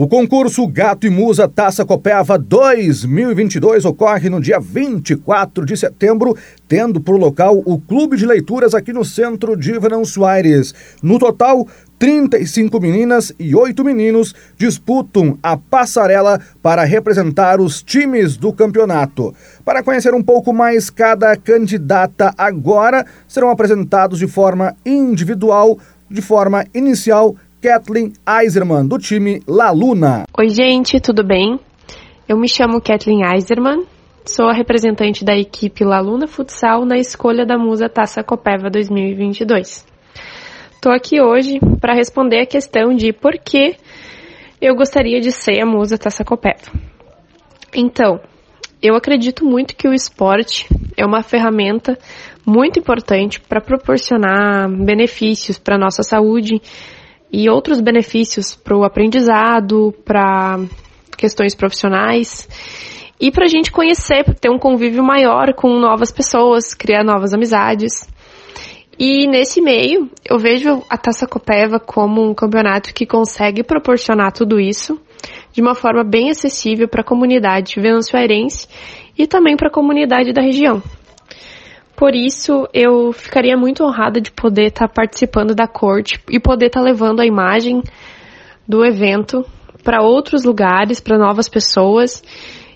O concurso Gato e Musa Taça Copeva 2022 ocorre no dia 24 de setembro, tendo por local o Clube de Leituras aqui no centro de Verão Soares. No total, 35 meninas e 8 meninos disputam a passarela para representar os times do campeonato. Para conhecer um pouco mais cada candidata agora, serão apresentados de forma individual, de forma inicial Kathleen Eiserman, do time La Luna. Oi, gente, tudo bem? Eu me chamo Kathleen Eiserman, sou a representante da equipe La Luna Futsal na escolha da Musa Taça Copeva 2022. Estou aqui hoje para responder a questão de por que eu gostaria de ser a Musa Taça Copeva. Então, eu acredito muito que o esporte é uma ferramenta muito importante para proporcionar benefícios para a nossa saúde e outros benefícios para o aprendizado, para questões profissionais e para a gente conhecer, ter um convívio maior com novas pessoas, criar novas amizades. E nesse meio, eu vejo a Taça Copeva como um campeonato que consegue proporcionar tudo isso de uma forma bem acessível para a comunidade venezuelense e também para a comunidade da região. Por isso, eu ficaria muito honrada de poder estar tá participando da corte e poder estar tá levando a imagem do evento para outros lugares, para novas pessoas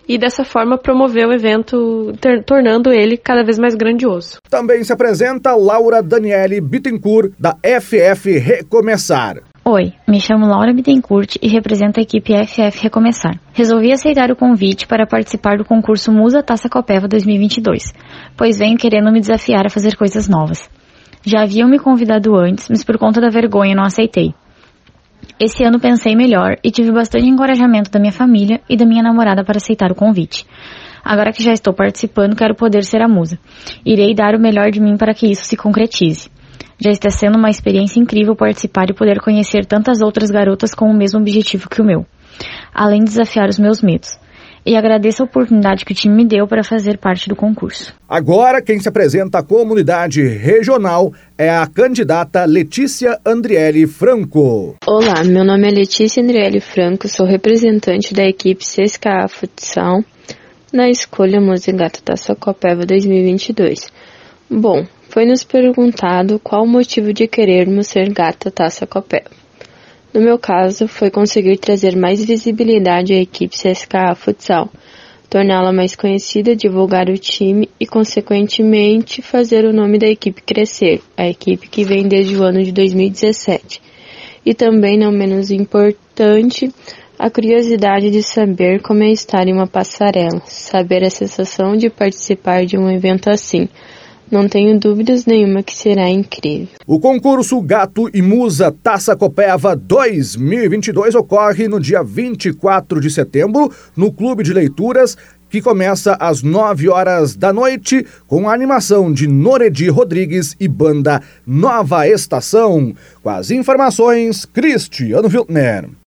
e dessa forma promover o evento, tornando ele cada vez mais grandioso. Também se apresenta Laura Daniele Bittencourt, da FF Recomeçar. Oi, me chamo Laura Bittencourt e represento a equipe FF Recomeçar. Resolvi aceitar o convite para participar do concurso Musa Taça Copeva 2022, pois venho querendo me desafiar a fazer coisas novas. Já haviam me convidado antes, mas por conta da vergonha não aceitei. Esse ano pensei melhor e tive bastante encorajamento da minha família e da minha namorada para aceitar o convite. Agora que já estou participando, quero poder ser a musa. Irei dar o melhor de mim para que isso se concretize. Já está sendo uma experiência incrível participar e poder conhecer tantas outras garotas com o mesmo objetivo que o meu, além de desafiar os meus medos. E agradeço a oportunidade que o time me deu para fazer parte do concurso. Agora, quem se apresenta à comunidade regional é a candidata Letícia Andriele Franco. Olá, meu nome é Letícia Andriele Franco, sou representante da equipe CSKA Futsal na escolha Mozengata Taça Copeva 2022. Bom, foi nos perguntado qual o motivo de querermos ser gata taça copel. No meu caso, foi conseguir trazer mais visibilidade à equipe CSKA Futsal, torná-la mais conhecida, divulgar o time e, consequentemente, fazer o nome da equipe crescer, a equipe que vem desde o ano de 2017. E também, não menos importante, a curiosidade de saber como é estar em uma passarela, saber a sensação de participar de um evento assim não tenho dúvidas nenhuma que será incrível. O concurso Gato e Musa Taça Copeva 2022 ocorre no dia 24 de setembro no Clube de Leituras que começa às 9 horas da noite com a animação de Noredi Rodrigues e banda Nova Estação. Com as informações, Cristiano Wiltner.